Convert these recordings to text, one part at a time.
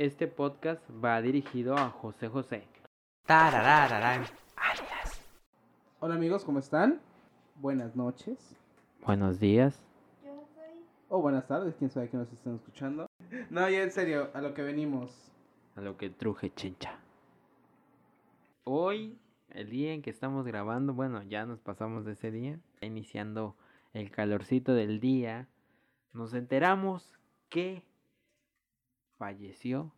este podcast va dirigido a José José. Tararararán. Hola amigos, ¿cómo están? Buenas noches. Buenos días. O buenas tardes, quién sabe que nos estén escuchando. No, ya en serio, a lo que venimos. A lo que truje chincha. Hoy, el día en que estamos grabando, bueno, ya nos pasamos de ese día, iniciando el calorcito del día, nos enteramos que falleció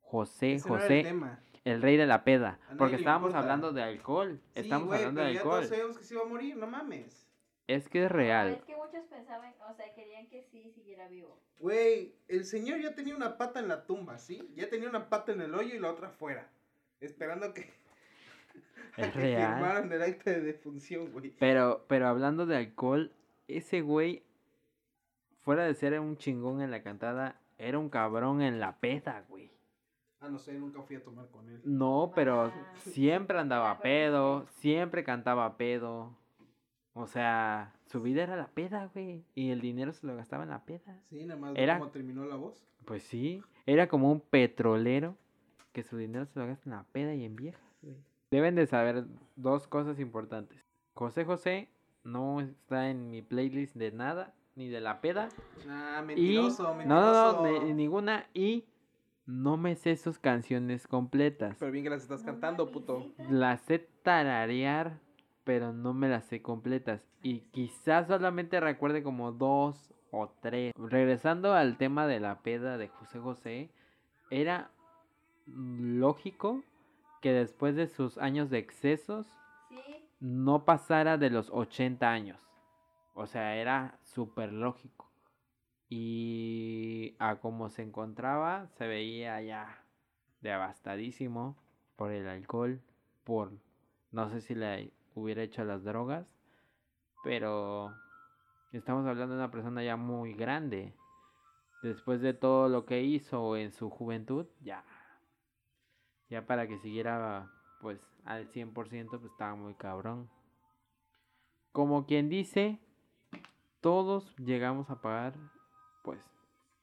José Ese no era José, el tema. el rey de la peda, porque estábamos importa. hablando de alcohol, Sí, estamos güey, hablando pero de ya alcohol. todos sabemos que se iba a morir, no mames. Es que es No, real. es que muchos pensaban, o sea, querían que sí siguiera vivo. Güey, el señor ya tenía una pata en la tumba, ¿sí? Ya tenía una pata en el hoyo y la otra afuera. Esperando que, Es que real. firmaran el acta de defunción, güey. Pero, pero hablando de alcohol, ese güey, fuera de ser un chingón en la cantada, era un cabrón en la peda, güey. Ah, no sé, nunca fui a tomar con él. No, pero Ah. siempre andaba pedo, siempre cantaba pedo. O sea, su vida era la peda, güey. Y el dinero se lo gastaba en la peda. Sí, nada más Era- cómo terminó la voz. Pues sí, era como un petrolero que su dinero se lo gasta en la peda y en viejas, güey. Deben de saber dos cosas importantes. José José no está en mi playlist de nada, ni de la peda. Ah, Y mentiroso, no, mentiroso. no, no, ni- ninguna. Y no me sé sus canciones completas. Pero bien que las estás No cantando, puto. Las sé tararear, pero no me las sé completas. Y quizás solamente recuerde como dos o tres. Regresando al tema de la peda de José José, era lógico que después de sus años de excesos Sí, no pasara de los 80 años. O sea, era súper lógico. Y a como se encontraba, se veía ya devastadísimo por el alcohol, por no sé si le hubiera hecho las drogas, pero estamos hablando de una persona ya muy grande. Después de todo lo que hizo en su juventud, ya ya para que siguiera pues al 100% pues estaba muy cabrón. Como quien dice, todos llegamos a pagar pues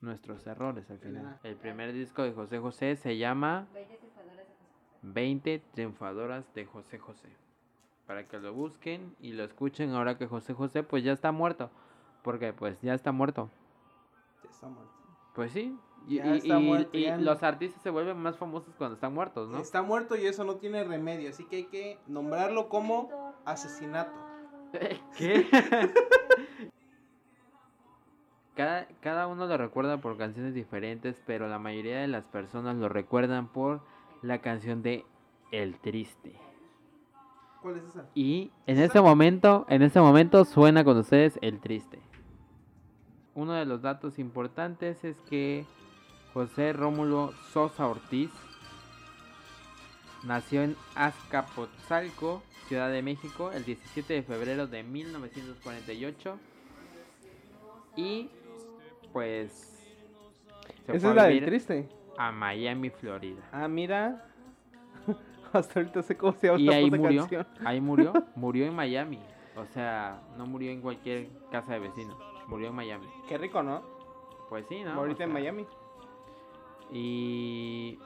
nuestros errores al final. El primer disco de José José se llama 20 triunfadoras de José. 20 triunfadoras de José José. Para que lo busquen y lo escuchen ahora que José José pues ya está muerto. Porque pues ya está muerto. Ya está muerto. Pues sí. Y, Ya y- está y- muerto, y ya no- los artistas se vuelven más famosos cuando están muertos, ¿no? Está muerto y eso no tiene remedio, así que hay que nombrarlo como asesinato. ¿Qué? cada, cada uno lo recuerda por canciones diferentes, pero la mayoría de las personas lo recuerdan por la canción de El Triste. ¿Cuál es esa? Y en este momento, en este momento suena con ustedes El Triste. Uno de los datos importantes es que José Rómulo Sosa Ortiz nació en Azcapotzalco, Ciudad de México, el 17 de febrero de 1948. Y pues se Esa es la del triste. a Miami, Florida. Ah, mira. Hasta ahorita sé cómo se llama Y ahí murió, canción. ahí murió, murió en Miami. O sea, no murió en cualquier casa de vecinos, murió en Miami. Qué rico, ¿no? Pues sí, ¿no? Ahorita O en Miami. Y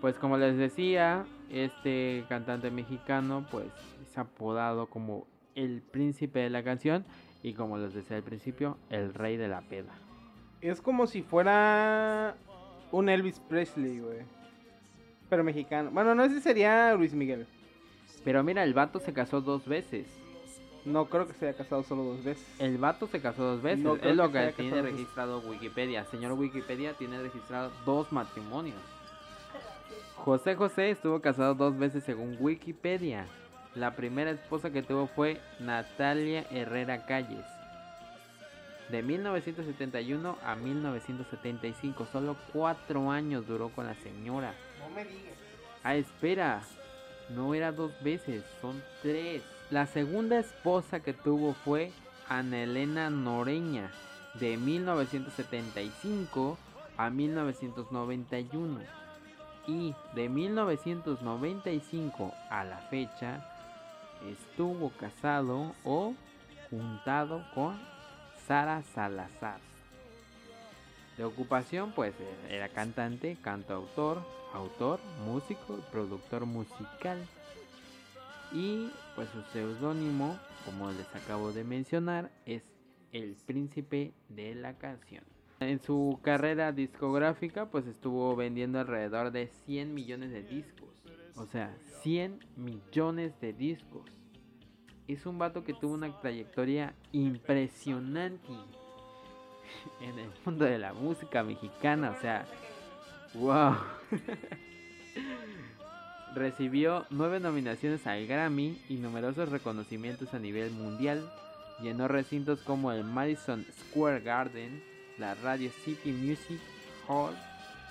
pues como les decía, este cantante mexicano pues es apodado como el príncipe de la canción y como les decía al principio, el rey de la peda. Es como si fuera un Elvis Presley, güey. Pero mexicano. Bueno, no sé si sería Luis Miguel. Pero mira, el vato se casó dos veces. No creo que se haya casado solo dos veces. El vato se casó dos veces. No es lo que que, tiene registrado Wikipedia. Señor Wikipedia tiene registrado dos matrimonios. José José estuvo casado dos veces según Wikipedia. La primera esposa que tuvo fue Natalia Herrera Calles. De 1971 a 1975. Solo cuatro años duró con la señora. No me digas. Ah, espera. No era dos veces, son tres. La segunda esposa que tuvo fue Ana Elena Noreña, de 1975 a 1991. Y de 1995 a la fecha estuvo casado o juntado con Sara Salazar. De ocupación, pues e- era cantante, cantautor, autor, músico y productor musical. Y pues su seudónimo, como les acabo de mencionar, es El Príncipe de la Canción. En su carrera discográfica, pues estuvo vendiendo alrededor de 100 millones de discos. O sea, 100 millones de discos. Es un vato que tuvo una trayectoria impresionante en el mundo de la música mexicana. O sea, wow. Recibió nueve nominaciones al Grammy y numerosos reconocimientos a nivel mundial. Llenó recintos como el Madison Square Garden, la Radio City Music Hall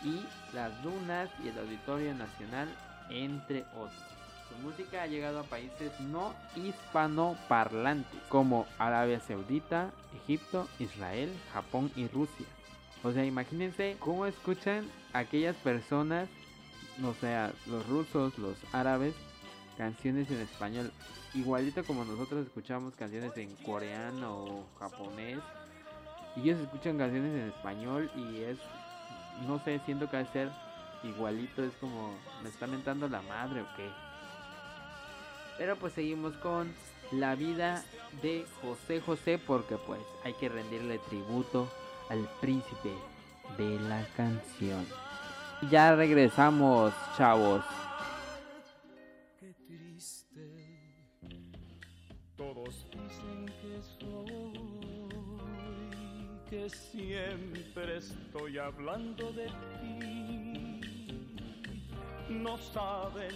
y las Dunas y el Auditorio Nacional, entre otros. Su música ha llegado a países no hispanoparlantes como Arabia Saudita, Egipto, Israel, Japón y Rusia. O sea, imagínense cómo escuchan aquellas personas, o sea, los rusos, los árabes, canciones en español. Igualito como nosotros escuchamos canciones en coreano o japonés. Y ellos escuchan canciones en español y es, no sé, siento que va a ser igualito. Es como, ¿me está mentando la madre o qué? Pero pues seguimos con la vida de José José porque pues hay que rendirle tributo al príncipe de la canción. Ya regresamos, chavos. Qué triste. Todos dicen que soy, que siempre estoy hablando de ti. No saben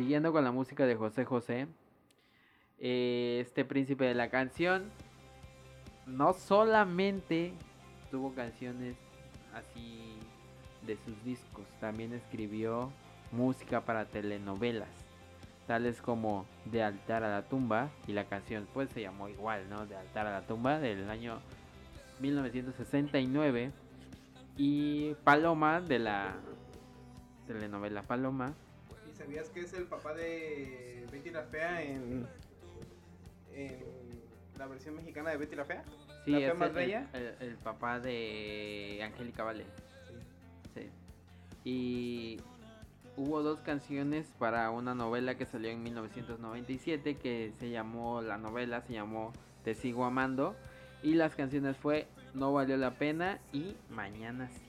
Siguiendo con la música de José José, eh, este príncipe de la canción no solamente tuvo canciones así de sus discos, también escribió música para telenovelas, tales como De altar a la tumba y la canción pues se llamó igual, ¿no? De altar a la tumba del año 1969 y Paloma de la telenovela Paloma ¿Y sabías que es el papá de Betty la Fea en, en la versión mexicana de Betty la Fea? Sí, ¿La fea es más el, bella? el- el papá de Angélica Vale. Sí. Y hubo dos canciones para una novela que salió en 1997 que se llamó, la novela se llamó Te sigo amando. Y las canciones fue No valió la pena y Mañana sí.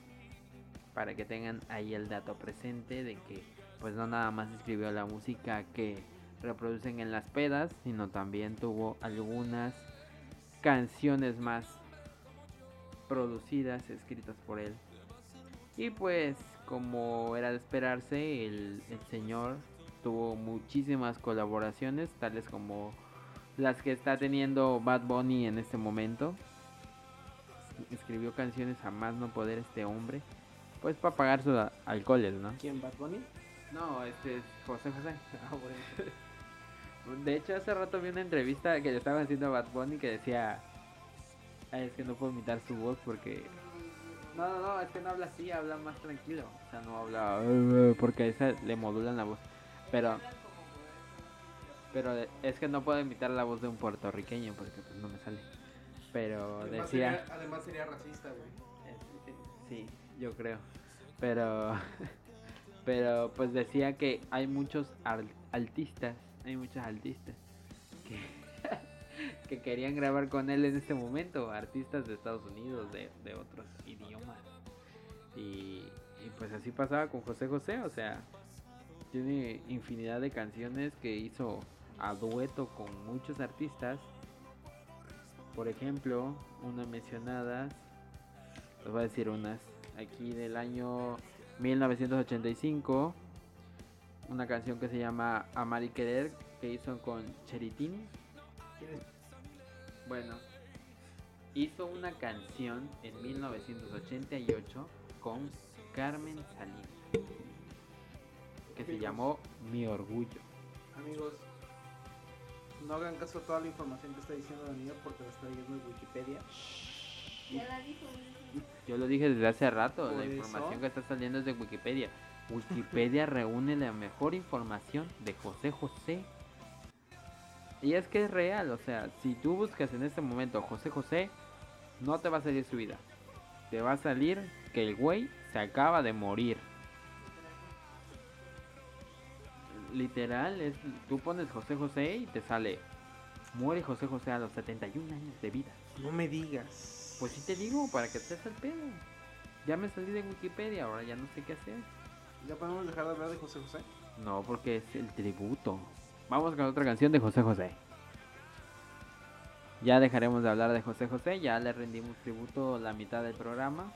Para que tengan ahí el dato presente de que pues no nada más escribió la música que reproducen en las pedas, sino también tuvo algunas canciones más producidas, escritas por él. Y pues, como era de esperarse, el, el señor tuvo muchísimas colaboraciones, tales como las que está teniendo Bad Bunny en este momento. Escribió canciones a más no poder este hombre, pues para pagar sus alcoholes, ¿no? ¿Quién, Bad Bunny? No, este es José José. Ah, bueno. De hecho, hace rato vi una entrevista que le estaban haciendo a Bad Bunny que decía: "Ay, Es que no puedo imitar su voz porque. No, no, no, es que no habla así, habla más tranquilo. O sea, no habla. Porque a esa le modulan la voz. Pero. Pero es que no puedo imitar la voz de un puertorriqueño porque pues no me sale. Pero Además decía. sería, además sería racista, güey. Sí, yo creo. Pero, pero pues decía que hay muchos ar- artistas, hay muchos artistas que, que querían grabar con él en este momento, artistas de Estados Unidos, de, de otros idiomas. Y, y pues así pasaba con José José, o sea, tiene infinidad de canciones que hizo a dueto con muchos artistas. Por ejemplo, una mencionada les voy a decir unas. Aquí del año 1985. Una canción que se llama Amar y Querer. Que hizo con Cheritín. ¿Quién es? Bueno, hizo una canción en 1988 con Carmen Salinas que se llamó Mi Orgullo. Amigos, no hagan caso a toda la información que está diciendo Daniel porque la está leyendo en Wikipedia. Ya la dijo. Yo lo dije desde hace rato, la eso. información que está saliendo es de Wikipedia. Wikipedia reúne la mejor información de José José. Y es que es real, o sea, si tú buscas en este momento José José, no te va a salir su vida. Te va a salir que el güey se acaba de morir. Literal, es, tú pones José José y te sale, muere José José a los 71 años de vida. No me digas. Pues sí te digo, para que estés al pedo. Ya me salí de Wikipedia, ahora ya no sé qué hacer. ¿Ya podemos dejar de hablar de José José? No, porque es el tributo. Vamos con otra canción de José José. Ya dejaremos de hablar de José José, ya le rendimos tributo la mitad del programa.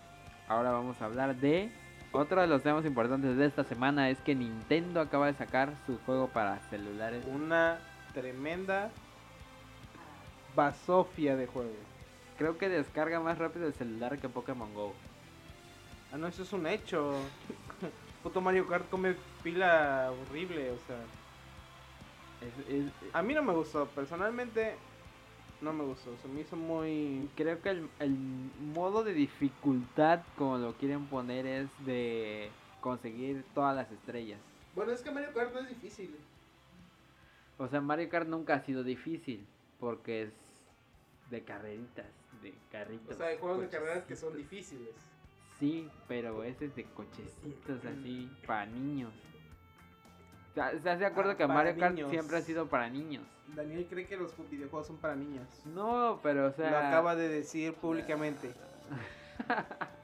Ahora vamos a hablar de otro de los temas importantes de esta semana es que Nintendo acaba de sacar su juego para celulares. Una tremenda basofia de juego. Creo que descarga más rápido el celular que Pokémon Go. Ah, no, eso es un hecho. Puto Mario Kart come pila horrible, o sea. Es- es- A mí no me gustó, personalmente no me gustó. Se me hizo muy... Creo que el, el modo de dificultad, como lo quieren poner, es de conseguir todas las estrellas. Bueno, es que Mario Kart no es difícil. O sea, Mario Kart nunca ha sido difícil, porque es de carreritas, de carritos. O sea, hay juegos de carreras que son difíciles. Sí, pero ese es de cochecitos así, para niños. ¿Estás de acuerdo Ah, que Mario Kart niños. siempre ha sido para niños? Daniel cree que los videojuegos son para niños. No, pero o sea... Lo acaba de decir públicamente.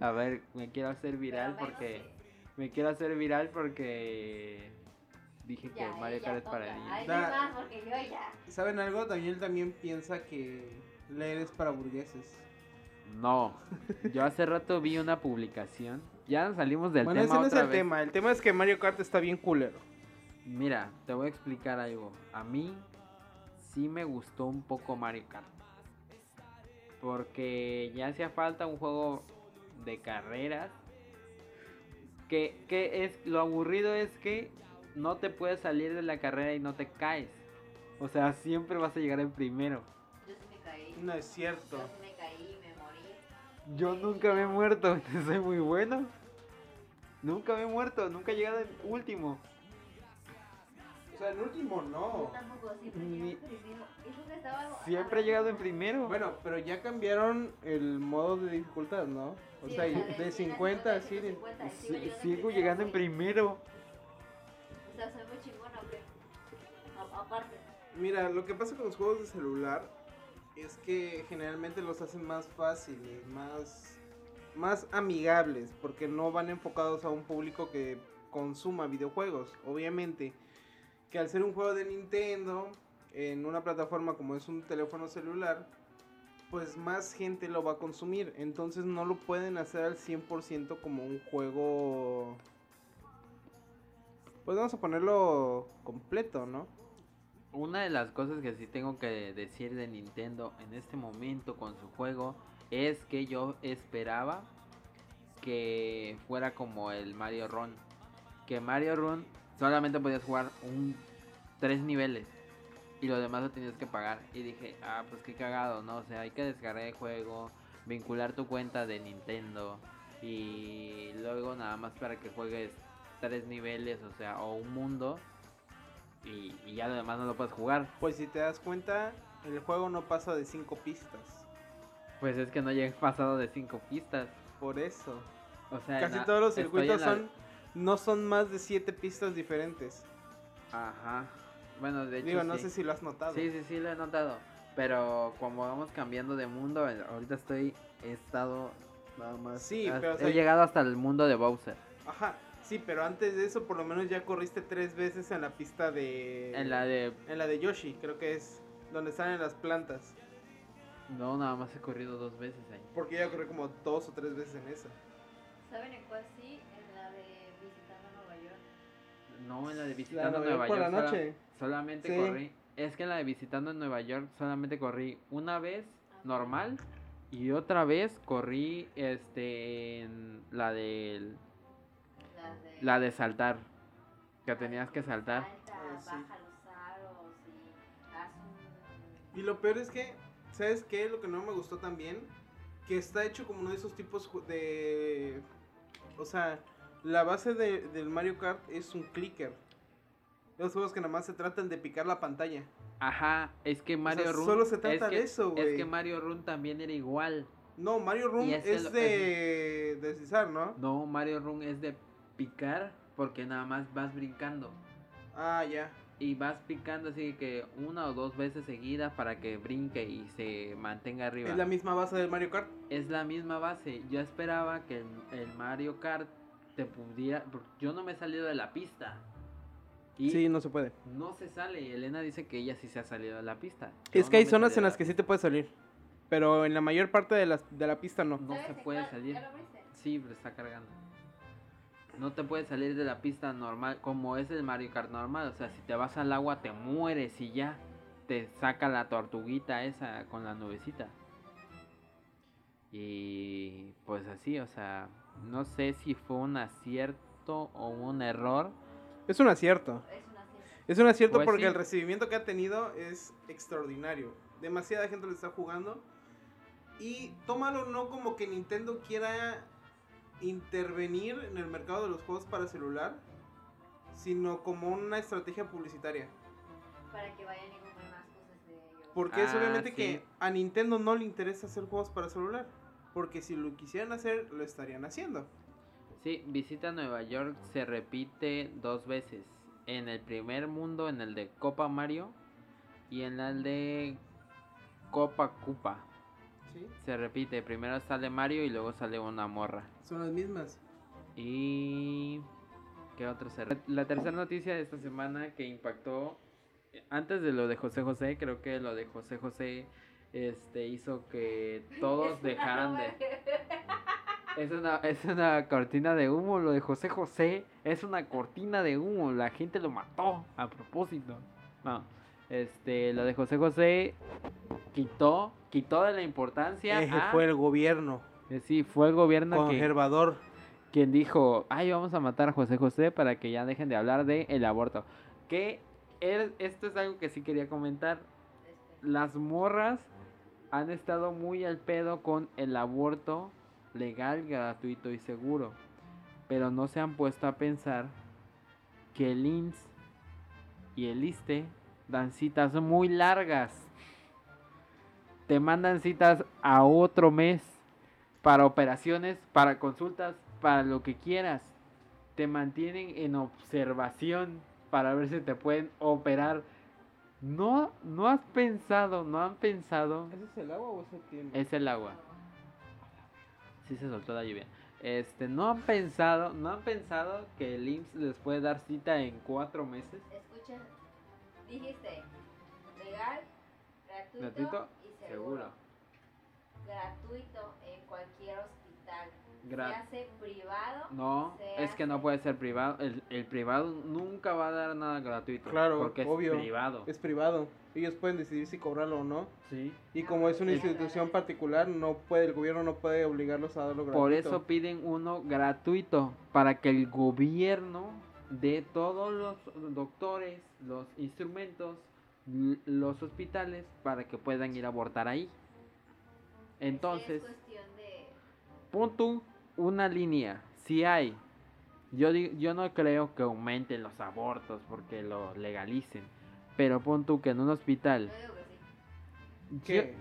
A ver, me quiero hacer viral porque... que- Me quiero hacer viral porque dije que Mario Kart es para niños. Ay, Da- no más, porque yo ya. ¿Saben algo? Daniel también piensa que leer es para burgueses. No, yo hace rato vi una publicación. Ya salimos del bueno, tema ese no es el vez. tema. El tema es que Mario Kart está bien culero. Mira, te voy a explicar algo. A mí sí me gustó un poco Mario Kart. Porque ya hacía falta un juego de carreras. Que, que es lo aburrido es que no te puedes salir de la carrera y no te caes. O sea, siempre vas a llegar en primero. Yo sí me caí. No es cierto. Yo sí me caí, me morí. Yo nunca me he muerto, soy muy bueno. Nunca me he muerto, nunca he llegado en último. O sea, el último Yo no. tampoco, siempre Ni- llegué primero. Estaba. Siempre he llegado en primero. Bueno, pero ya cambiaron el modo de dificultad, ¿no? O Sí, sea, de de 50 a 100. 150. Sí, sigo llegando en sigo primero, llegando en güey. primero. Muy aparte. Mira, lo que pasa con los juegos de celular es que generalmente los hacen más fáciles, más, más amigables, porque no van enfocados a un público que consuma videojuegos. Obviamente, que al ser un juego de Nintendo, en una plataforma como es un teléfono celular, pues más gente lo va a consumir. Entonces no lo pueden hacer al 100% como un juego... Pues vamos a ponerlo completo, ¿no? Una de las cosas que sí tengo que decir de Nintendo en este momento con su juego es que yo esperaba que fuera como el Mario Run. Que Mario Run solamente podías jugar un tres niveles y lo demás lo tenías que pagar. Y dije, ah, pues qué cagado, ¿no? O sea, hay que descargar el juego, vincular tu cuenta de Nintendo y luego nada más para que juegues tres niveles, o sea, o un mundo y, y ya lo demás no lo puedes jugar. Pues si te das cuenta, el juego no pasa de 5 pistas. Pues es que no llegué pasado de cinco pistas. Por eso. O sea, Casi todos los circuitos en la- son no son más de 7 pistas diferentes. Ajá. Bueno, de hecho Digo, no sí. sé si lo has notado. Sí, sí, sí, lo he notado. Pero como vamos cambiando de mundo, eh, ahorita estoy, he estado nada más. Sí, pero, o he sea, llegado hasta el mundo de Bowser. Ajá. Sí, pero antes de eso por lo menos ya corriste tres veces en la pista de En la de. en la de Yoshi, creo que es donde salen las plantas, No, nada más he corrido dos veces ahí. porque ya corrí como dos o tres veces en esa. ¿Saben en cuál sí? En la de Visitando Nueva York. No, en la de La visitando Nueva Nueva York por York. la sola- noche. solamente Sí. corrí Es que la de visitando en Nueva York solamente corrí una vez normal y otra vez corrí este en la del de- la de saltar que tenías que saltar. Salta, Ah, sí. baja los aros y haz un... Y lo peor es que, ¿sabes qué? Lo que no me gustó también, que está hecho como uno de esos tipos de... O sea, la base de- del Mario Kart es un clicker. Los juegos que nada más se tratan de picar la pantalla. Ajá, es que Mario sea, Run solo se trata es que, de eso, Es güey. que Mario Run también era igual. No, Mario ese es lo- de deslizar, ¿no? No, Mario Run es de picar porque nada más vas brincando. Ah, ya. Y vas picando así que una o dos veces seguidas para que brinque y se mantenga arriba. Es la misma base del Mario Kart. es la misma base. Yo esperaba que el, el Mario Kart te pudiera. porque Yo no me he salido de la pista. Y Sí, no se puede. no se sale. Y Elena dice que ella sí se ha salido de la pista. Yo Es que no hay zonas en las la que sí te puedes salir. Pero en la mayor parte de, las, de la pista no. No ¿Sabes se puede salir. Sí, pero está cargando. No te puedes salir de la pista normal como es el Mario Kart normal. O sea, si te vas al agua te mueres y ya. Te saca la tortuguita esa con la nubecita. Y pues así, o sea, no sé si fue un acierto o un error. Es un acierto. Es una ciencia. Es un acierto Pues porque sí. el recibimiento que ha tenido es extraordinario. Demasiada gente lo está jugando. Y tómalo no como que Nintendo quiera intervenir en el mercado de los juegos para celular, sino como una estrategia publicitaria. Para que vayan y compren más cosas de ellos. Porque es Ah, obviamente sí. que a Nintendo no le interesa hacer juegos para celular. Porque si lo quisieran hacer, lo estarían haciendo. Sí, visita Nueva York se repite dos veces. En el primer mundo, en el de Copa Mario. Y en el de Copa Cupa. ¿Sí? Se repite, primero sale Mario y luego sale una morra. Son las mismas. Y... ¿Qué otro se La tercera noticia de esta semana que impactó... Antes de lo de José José, creo que lo de José José este, hizo que todos dejaran de... Es una, es una cortina de humo, lo de José José es una cortina de humo, la gente lo mató a propósito. No, este, lo de José José quitó, quitó de la importancia. Ese a- fue el gobierno eh, sí, fue el gobierno que, conservador. quien dijo, ay, vamos a matar a José José para que ya dejen de hablar de el aborto. Que esto es algo que sí quería comentar. Las morras han estado muy al pedo con el aborto legal, gratuito y seguro. Pero no se han puesto a pensar que el INS y el ISTE dan citas muy largas. Te mandan citas a otro mes para operaciones, para consultas, para lo que quieras. Te mantienen en observación para ver si te pueden operar. No, no has pensado, no han pensado. ¿Ese es el agua o es el tiempo? Es el agua. Sí se soltó la lluvia. Este, no han pensado, no han pensado que el IMSS les puede dar cita en cuatro meses. Escucha, dijiste legal, gratuito, Gratuito, seguro. Seguro. Gratuito en cualquier hospital. Gra- se hace privado. no, es que no puede ser privado. El, el privado nunca va a dar nada gratuito. Claro, porque es obvio. privado. Es privado. Ellos pueden decidir si cobrarlo o no. Sí. Y como es una sí. institución particular, no puede, el gobierno no puede obligarlos a darlo gratuito. Por eso piden uno gratuito, para que el gobierno de todos los doctores, los instrumentos, los hospitales, para que puedan ir a abortar ahí. Entonces, Es cuestión de. punto una línea, si hay. Yo, di- yo no creo que aumenten los abortos porque lo legalicen. Pero pon tú que en un hospital. Yo que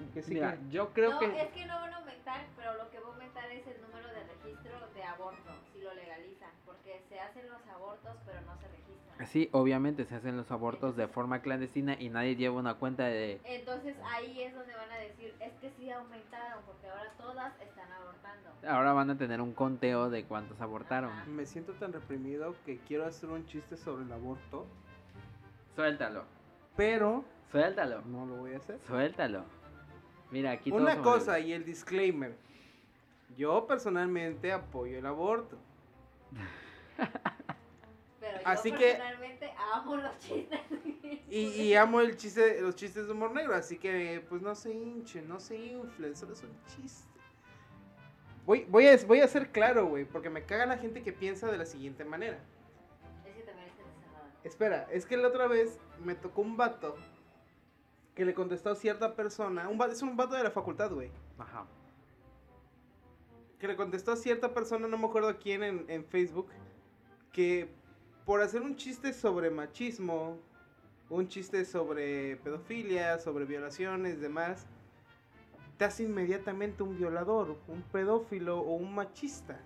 yo- creo no, que. es que no van a aumentar, pero lo que va Sí, obviamente se hacen los abortos de forma clandestina y nadie lleva una cuenta de, Entonces ahí es donde van a decir, es que sí aumentaron, porque ahora todas están abortando. Ahora van a tener un conteo de cuántos abortaron. Ajá. Me siento tan reprimido que quiero hacer un chiste sobre el aborto, Suéltalo. pero Suéltalo. no lo voy a hacer. Suéltalo. Mira, aquí Una todos cosa y el disclaimer. Yo personalmente apoyo el aborto. Así yo que- amo los chistes. Y, y amo el chiste, los chistes de humor negro, así que pues no se hinchen, no se inflen, solo es un chiste. Voy, voy, a, voy a ser claro, güey, porque me caga la gente que piensa de la siguiente manera. Es que también está encerrada. Espera, es que la otra vez me tocó un vato que le contestó a cierta persona, un, va- es un vato de la facultad, güey, Ajá. que le contestó a cierta persona, no me acuerdo a quién en, en Facebook, que por hacer un chiste sobre machismo, un chiste sobre pedofilia, sobre violaciones, demás, te hace inmediatamente un violador, un pedófilo o un machista.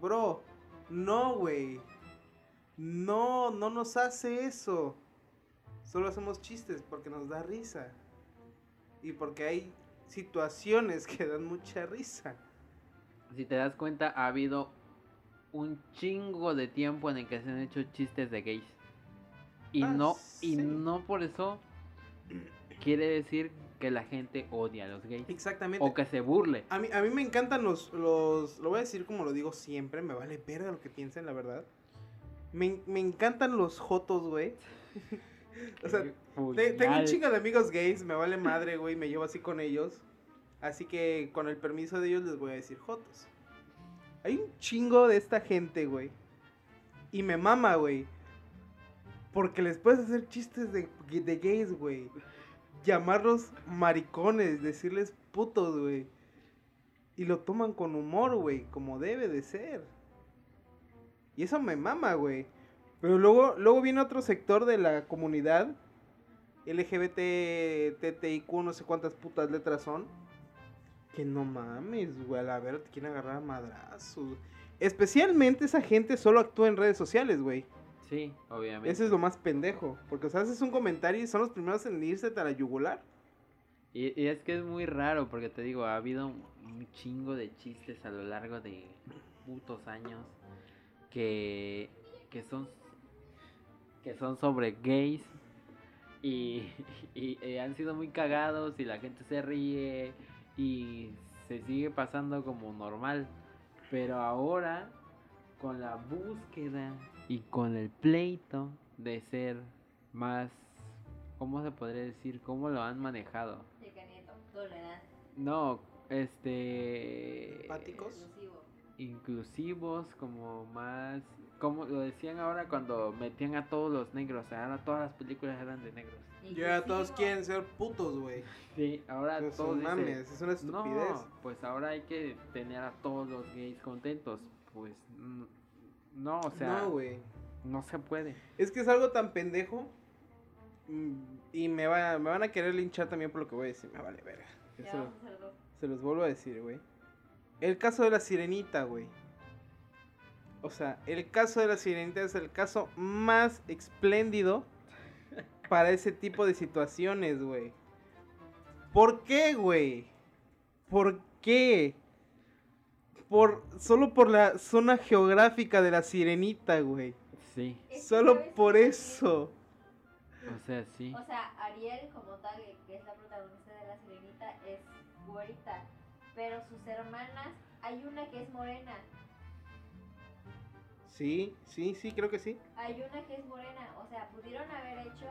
Bro, no, güey. No, no nos hace eso. Solo hacemos chistes porque nos da risa. Y porque hay situaciones que dan mucha risa. Si te das cuenta, ha habido un chingo de tiempo en el que se han hecho chistes de gays. Y Ah, no, y no por eso quiere decir que la gente odia a los gays. Exactamente. O que se burle. A mí, a mí me encantan los, los... Lo voy a decir como lo digo siempre. Me vale verga lo que piensen, la verdad. Me, me encantan los jotos, güey. o sea, te- tengo un chingo de amigos gays. Me vale madre, güey. Me llevo así con ellos. Así que con el permiso de ellos les voy a decir jotos. Hay un chingo de esta gente, güey. Y me mama, güey. Porque les puedes hacer chistes de, de gays, güey. Llamarlos maricones, decirles putos, güey. Y lo toman con humor, güey, como debe de ser. Y eso me mama, güey. Pero luego, luego viene otro sector de la comunidad. LGBT, TTIQ, no sé cuántas putas letras son. Que no mames, güey, a la ver, te quieren agarrar a madrazos. Especialmente esa gente solo actúa en redes sociales, güey. Sí, obviamente. Ese es lo más pendejo. Porque, o sea, haces un comentario y son los primeros en irse a la yugular. Y, y es que es muy raro porque te digo, ha habido un, un chingo de chistes a lo largo de putos años que, que son que son sobre gays y, y- y han sido muy cagados y la gente se ríe y se sigue pasando como normal. Pero ahora con la búsqueda y con el pleito de ser más, ¿cómo se podría decir? ¿Cómo lo han manejado? No, este... ¿Empáticos? Inclusivos, como más... Como lo decían ahora cuando metían a todos los negros, ahora todas las películas eran de negros. Ya todos quieren ser putos, güey. Sí, ahora todos dicen, mames, es una estupidez. No, pues ahora hay que tener a todos los gays contentos. Pues no, o sea, no, güey. no se puede. Es que es algo tan pendejo. mm, Y me, va, me van a querer linchar también por lo que voy a decir. Me vale verga. Ya Se, lo- vamos a hacer dos. se los vuelvo a decir, güey. El caso de la sirenita, güey. O sea, el caso de la sirenita es el caso más espléndido para ese tipo de situaciones, güey. ¿Por qué, güey? ¿Por qué? Por, solo por la zona geográfica de la sirenita, güey. Sí, Solo ¿sabes por eso. o sea, sí. O sea, Ariel como tal, que es la protagonista de La Sirenita, es güerita. Pero sus hermanas, hay una que es morena. Sí, sí, sí, creo que sí. Hay una que es morena. O sea, pudieron haber hecho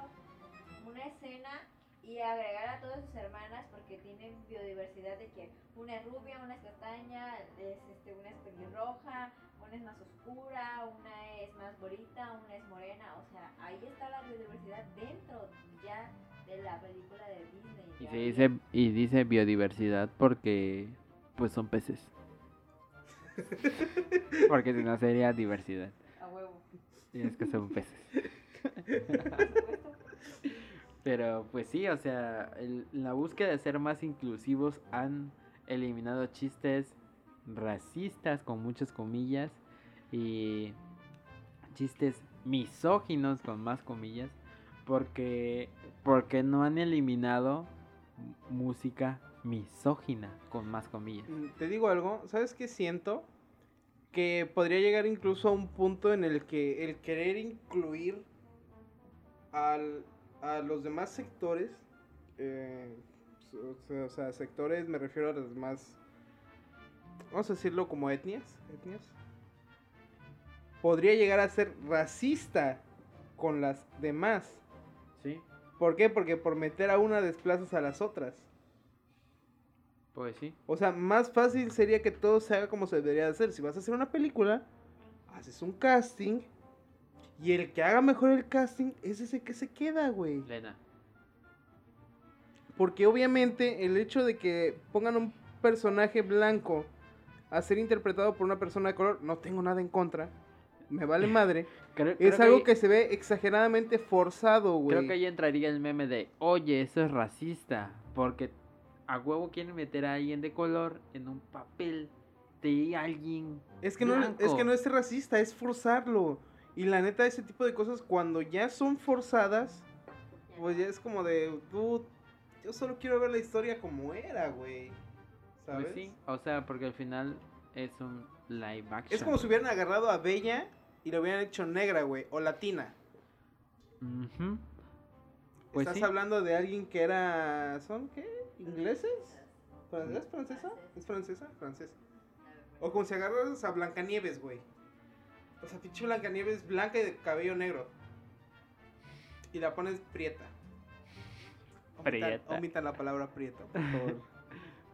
una escena y agregar a todas sus hermanas porque tienen biodiversidad de que una es rubia, una es castaña, es, este, una es pelirroja, una es más oscura, una es más bonita, una es morena. O sea, ahí está la biodiversidad dentro ya de la película de Disney. Y se dice, y dice biodiversidad porque pues son peces. porque si no sería diversidad. A huevo. Y es que son peces. Pero pues sí, o sea, el- la búsqueda de ser más inclusivos han eliminado chistes racistas con muchas comillas y chistes misóginos con más comillas porque porque no han eliminado música misógina con más comillas. Mm, Te digo algo, ¿sabes qué siento? Que podría llegar incluso a un punto en el que el querer incluir al, a los demás sectores, eh, o sea- sectores me refiero a los demás, vamos a decirlo como etnias, etnias. podría llegar a ser racista con las demás. Sí, ¿Por qué? Porque por meter a una desplazas a las otras. Pues sí. O sea, más fácil sería que todo se haga como se debería de hacer. Si vas a hacer una película, haces un casting. Y el que haga mejor el casting es ese que se queda, güey. Lena. Porque obviamente el hecho de que pongan un personaje blanco a ser interpretado por una persona de color, no tengo nada en contra. Me vale madre. Creo, Es algo ahí- que se ve exageradamente forzado, güey. Creo que ahí entraría el meme de, oye, eso es racista, porque a huevo quieren meter a alguien de color en un papel de alguien. Es que, no, es que no es racista, es forzarlo. Y la neta, ese tipo de cosas, cuando ya son forzadas, pues ya es como de, yo solo quiero ver la historia como era, güey. ¿Sabes? Pues sí, o sea, porque al final es un live action. Es como si hubieran agarrado a Bella y la hubieran hecho negra, güey, o latina. Ujú. Pues Estás sí. hablando de alguien que era, ¿son qué? ¿Ingleses? ¿Fran- ¿Es francesa? ¿Es francesa? Francesa. O como si agarras a Blancanieves, güey. O sea, pinche Blancanieves blanca y de cabello negro. Y la pones prieta. Omita- Prieta. Omita la palabra prieta, por favor.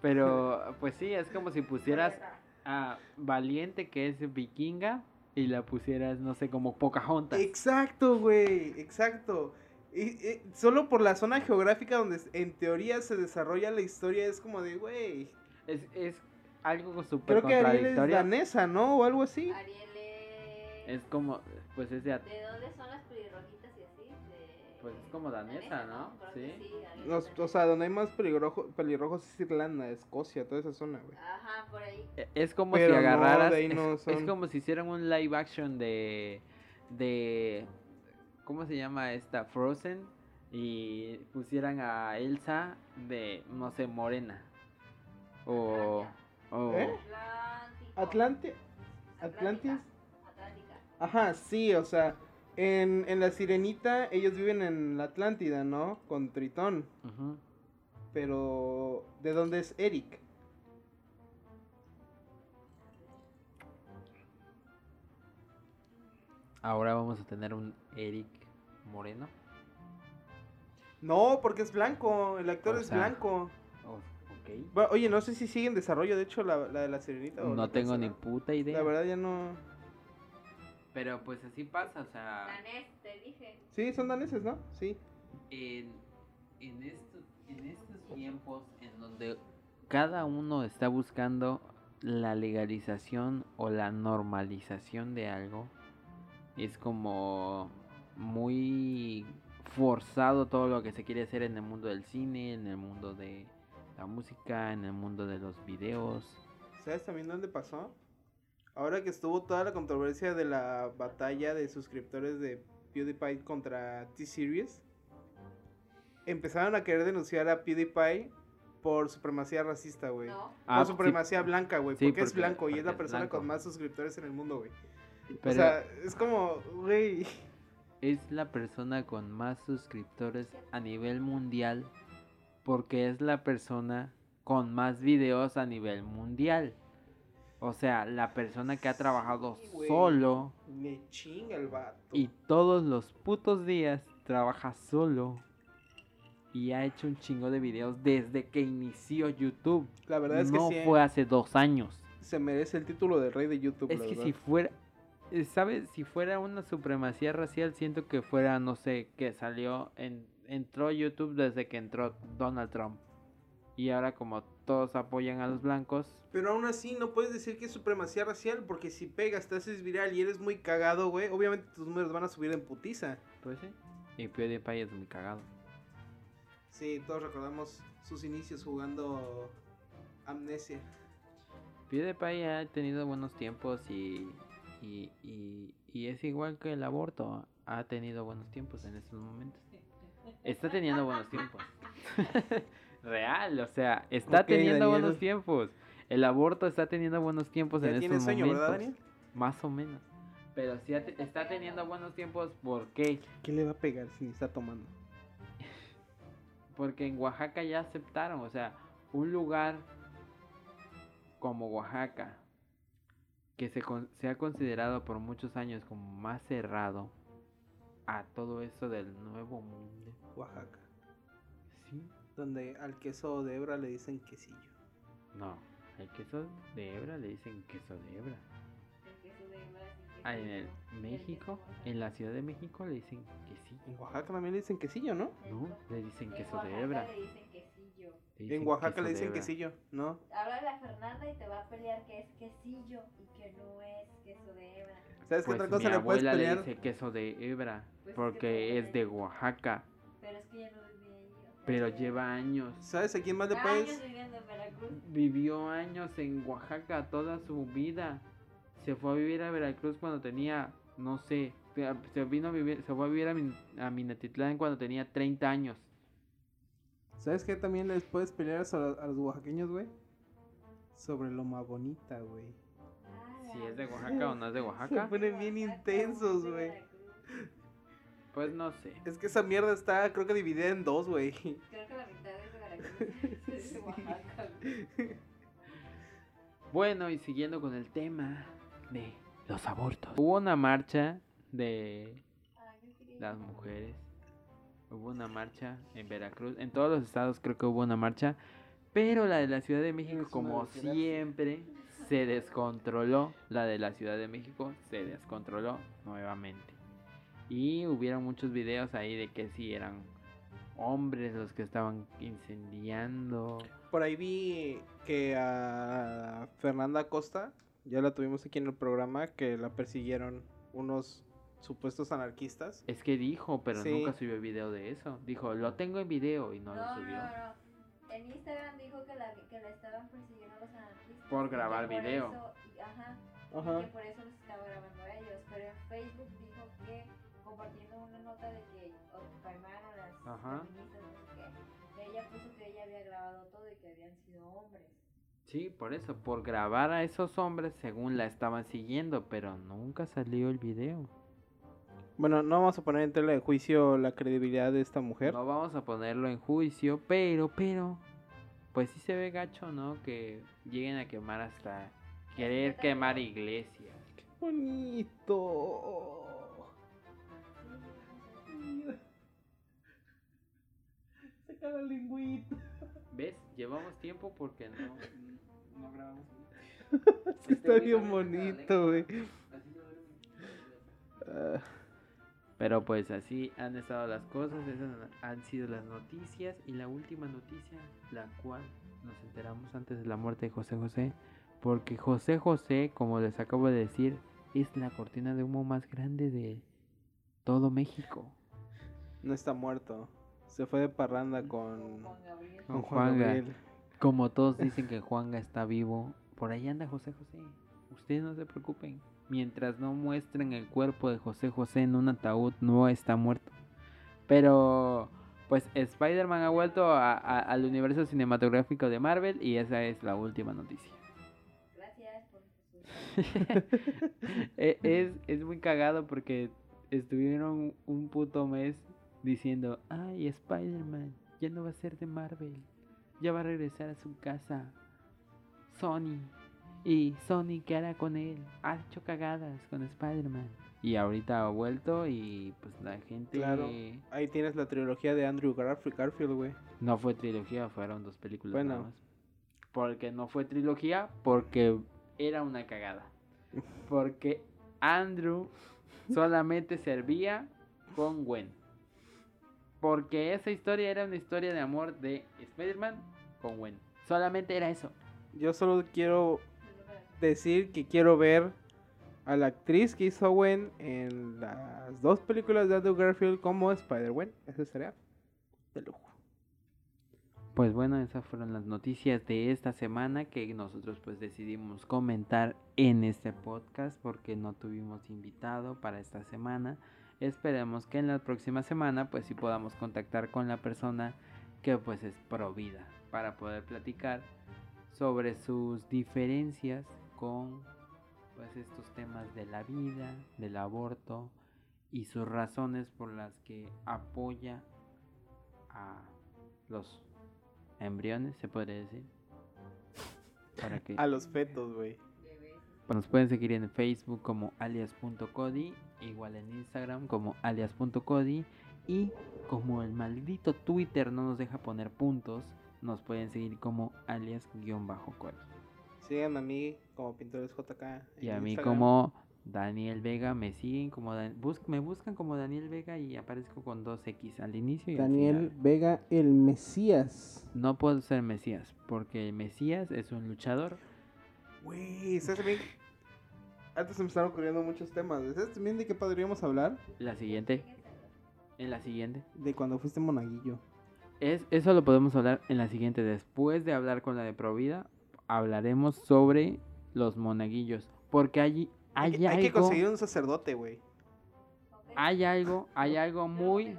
Pero, pues sí, es como si pusieras a Valiente, que es vikinga, y la pusieras, no sé, como Pocahontas. exacto, güey, exacto. Y, y solo por la zona geográfica donde en teoría se desarrolla la historia es como de, güey. Es, es algo súper Creo que Ariel es danesa, ¿no? O algo así. Ariel es... Es como, pues es de, ¿De dónde son las pelirrojitas y así? De... Pues es como danesa, ¿no? Creo Sí. sí, Ariel Los- es o danesa. sea, donde hay más pelirrojo- pelirrojos es Irlanda, Escocia, toda esa zona, güey. Ajá, por ahí. e- es como Pero si no, agarraras, de ahí es, no es son. como si hicieran un live action de, de, ¿cómo se llama esta? Frozen, y pusieran a Elsa de, no sé, morena. O, o ¿Eh? Atlante, Atlántica. Atlantis. Atlántica. Ajá, sí, o sea, en, en la Sirenita ellos viven en la Atlántida, ¿no? Con Tritón. Pero, ¿de dónde es Eric? Ahora vamos a tener un Eric Moreno. No, porque es blanco, el actor O es sea, blanco. Oh, ok. Bueno, oye, no sé si sigue en desarrollo, de hecho, la, la de la Sirenita. o No la tengo ni puta idea. La verdad ya no... Pero pues así pasa, o sea, Danés, te dije. Sí, son daneses, ¿no? Sí. en, en, estos, en estos tiempos en donde cada uno está buscando la legalización o la normalización de algo, es como muy forzado todo lo que se quiere hacer en el mundo del cine, en el mundo de la música, en el mundo de los videos. ¿Sabes también dónde pasó? Ahora que estuvo toda la controversia de la batalla de suscriptores de PewDiePie contra T-Series, empezaron a querer denunciar a PewDiePie por supremacía racista, güey. No. Ah, por sí, supremacía blanca, güey. Sí, porque, es porque- blanco y es la persona blanco. con más suscriptores en el mundo, güey. Pero o sea, es como, güey. es la persona con más suscriptores a nivel mundial porque es la persona con más videos a nivel mundial. O sea, la persona que ha trabajado Sí, solo Me chinga el vato. y todos los putos días trabaja solo y ha hecho un chingo de videos desde que inició YouTube. la verdad es no que sí, fue hace dos años. se merece el título de rey de YouTube. Es la que verdad. si fuera, eh, ¿sabes? Si fuera una supremacía racial, siento que fuera, no sé, que salió, en, entró YouTube desde que entró Donald Trump. Y ahora como todos apoyan a los blancos, Pero aún así no puedes decir que es supremacía racial porque si pegas, te haces viral y eres muy cagado, güey, obviamente tus números van a subir en putiza. pues sí. Y PewDiePie es muy cagado. Sí, todos recordamos sus inicios jugando Amnesia. PewDiePie ha tenido buenos tiempos y, y, y, y es igual que el aborto. Ha tenido buenos tiempos en estos momentos. Está teniendo buenos tiempos. Real, o sea, está teniendo Daniel. buenos tiempos. El aborto está teniendo buenos tiempos en estos sueño, momentos. ¿verdad, Daniel? Más o menos. Pero te- está teniendo buenos tiempos, ¿por qué? ¿Qué le va a pegar si está tomando? Porque en Oaxaca ya aceptaron, o sea, un lugar como Oaxaca, que se, con- se ha considerado por muchos años como más cerrado a todo esto del nuevo mundo. Oaxaca. Sí. Donde al queso de hebra le dicen quesillo. No, el queso de hebra le dicen queso de hebra. El queso de hebra sin queso Ah, en el. México, en la Ciudad de México le dicen quesillo. En Oaxaca también le dicen quesillo, ¿no? No, le dicen En queso de hebra. le dicen En Oaxaca le dicen quesillo, ¿no? Háblale a Fernanda y te va a pelear que es quesillo y que no es queso de hebra. ¿Sabes qué Pues otra cosa mi le puedes abuela pelear? le dice queso de hebra Pues es que porque es de Oaxaca, Pero es que ya no vive ahí. o sea, pero lleva años. ¿Sabes a quién más le años puedes? viviendo en Veracruz. Vivió años en Oaxaca toda su vida. Se fue a vivir a Veracruz cuando tenía, no sé, se- se vino a vivir, se fue a vivir a, Min- a Minatitlán cuando tenía 30 años. ¿Sabes qué también les puedes pelear a, a los oaxaqueños, güey? Sobre Loma Bonita, güey. Ah, Si es de Oaxaca o no es de Se Oaxaca, ponen bien intensos, güey. Pues no sé. Es que esa mierda está, creo que dividida en dos, güey. Creo que la mitad es de Veracruz. es de Oaxaca. güey. Bueno, y siguiendo con el tema de los abortos. Hubo una marcha de las mujeres. Hubo una marcha en Veracruz. En todos los estados creo que hubo una marcha. Pero la de la Ciudad de México, como siempre, se descontroló. La de la Ciudad de México se descontroló nuevamente. Y hubieron muchos videos ahí de que sí eran hombres los que estaban incendiando. Por ahí vi que a Fernanda Costa, ya la tuvimos aquí en el programa, que la persiguieron unos supuestos anarquistas. Es que dijo, pero Sí. nunca subió video de eso. Dijo, lo tengo en video y no, No, lo no, subió. no. En Instagram dijo que la, que la estaban persiguiendo los anarquistas. Por y que grabar por video. eso- y- ajá. y Ajá. que por eso los estaba grabando a ellos. Pero en Facebook dijo que compartiendo una nota de que calmaron las Ajá. feministas, no sé qué, ella puso que ella había grabado todo y que habían sido hombres. Sí, por eso, por grabar a esos hombres según la estaban siguiendo, pero nunca salió el video. Bueno, no vamos a poner en tela de juicio la credibilidad de esta mujer. No vamos a ponerlo en juicio, pero, pero, pues sí se ve gacho, ¿no? Que lleguen a quemar hasta querer quemar ¿no? iglesias. Bonito. Saca la lingüita. ¿Ves? Llevamos tiempo porque no, no grabamos. Sí, está Este güey bien bonito, güey. lengua. Pero pues así han estado las cosas, esas han sido las noticias y la última noticia, la cual nos enteramos antes de la muerte de José José, porque José José, como les acabo de decir, es la cortina de humo más grande de todo México. no está muerto. Se fue de parranda con, Juan Gabriel. Con Juan Juanga. Gabriel. Como todos dicen que Juanga está vivo, por ahí anda José José. Ustedes no se preocupen. Mientras no muestren el cuerpo de José José en un ataúd, no está muerto. Pero, pues Spider-Man ha vuelto a- a- al universo cinematográfico de Marvel y esa es la última noticia. Gracias por E- es, es muy cagado porque estuvieron un puto mes diciendo, ay, Spider-Man ya no va a ser de Marvel, ya va a regresar a su casa, Sony. Y Sony, ¿qué hará con él? Ha hecho cagadas con Spider-Man. Y ahorita ha vuelto y pues la gente... Claro. Ahí tienes la trilogía de Andrew Garf- Garfield, güey. No fue trilogía, fueron dos películas Bueno. nada más. Porque no fue trilogía, porque era una cagada. Porque Andrew solamente servía con Gwen. Porque esa historia era una historia de amor de Spider-Man con Gwen. Solamente era eso. Yo solo quiero decir que quiero ver a la actriz que hizo Gwen en las dos películas de Andrew Garfield como Spider-Gwen. Ese sería de lujo. Pues bueno, esas fueron las noticias de esta semana que nosotros pues decidimos comentar en este podcast porque no tuvimos invitado para esta semana. Esperemos que en la próxima semana pues sí podamos contactar con la persona que pues es pro vida para poder platicar sobre sus diferencias con pues estos temas de la vida, del aborto y sus razones por las que apoya a los embriones, se podría decir. Para que A los fetos, güey. bebés. Nos pueden seguir en Facebook como alias.cody, igual en Instagram como alias.cody y como el maldito Twitter no nos deja poner puntos, nos pueden seguir como alias-cody. Sigan a mí como Pintores JK. en Y a mí Instagram. como Daniel Vega, me siguen como Dan- bus- me buscan como Daniel Vega y aparezco con dos X al inicio y al Daniel final. Vega, el Mesías. No puedo ser Mesías, porque el Mesías es un luchador. Güey, ¿sabes también? Antes se me están ocurriendo muchos temas. ¿Sabes también de qué podríamos hablar? La siguiente, en la siguiente. De cuando fuiste monaguillo. Es, eso lo podemos hablar en la siguiente. Después de hablar con la de Provida, hablaremos sobre los monaguillos. Porque allí hay, Hay, que- hay que algo, conseguir un sacerdote, güey. hay algo, hay algo muy,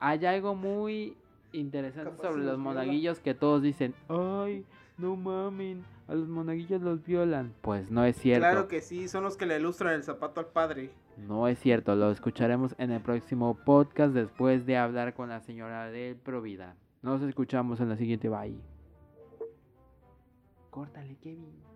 hay algo muy interesante Capaz sobre los viola. monaguillos que todos dicen, ay, no mamen, a los monaguillos los violan. Pues no es cierto. Claro que sí, son los que le ilustran el zapato al padre. No es cierto, lo escucharemos en el próximo podcast después de hablar con la señora del Provida. Nos escuchamos en la siguiente, bye. Córtale, Kevin.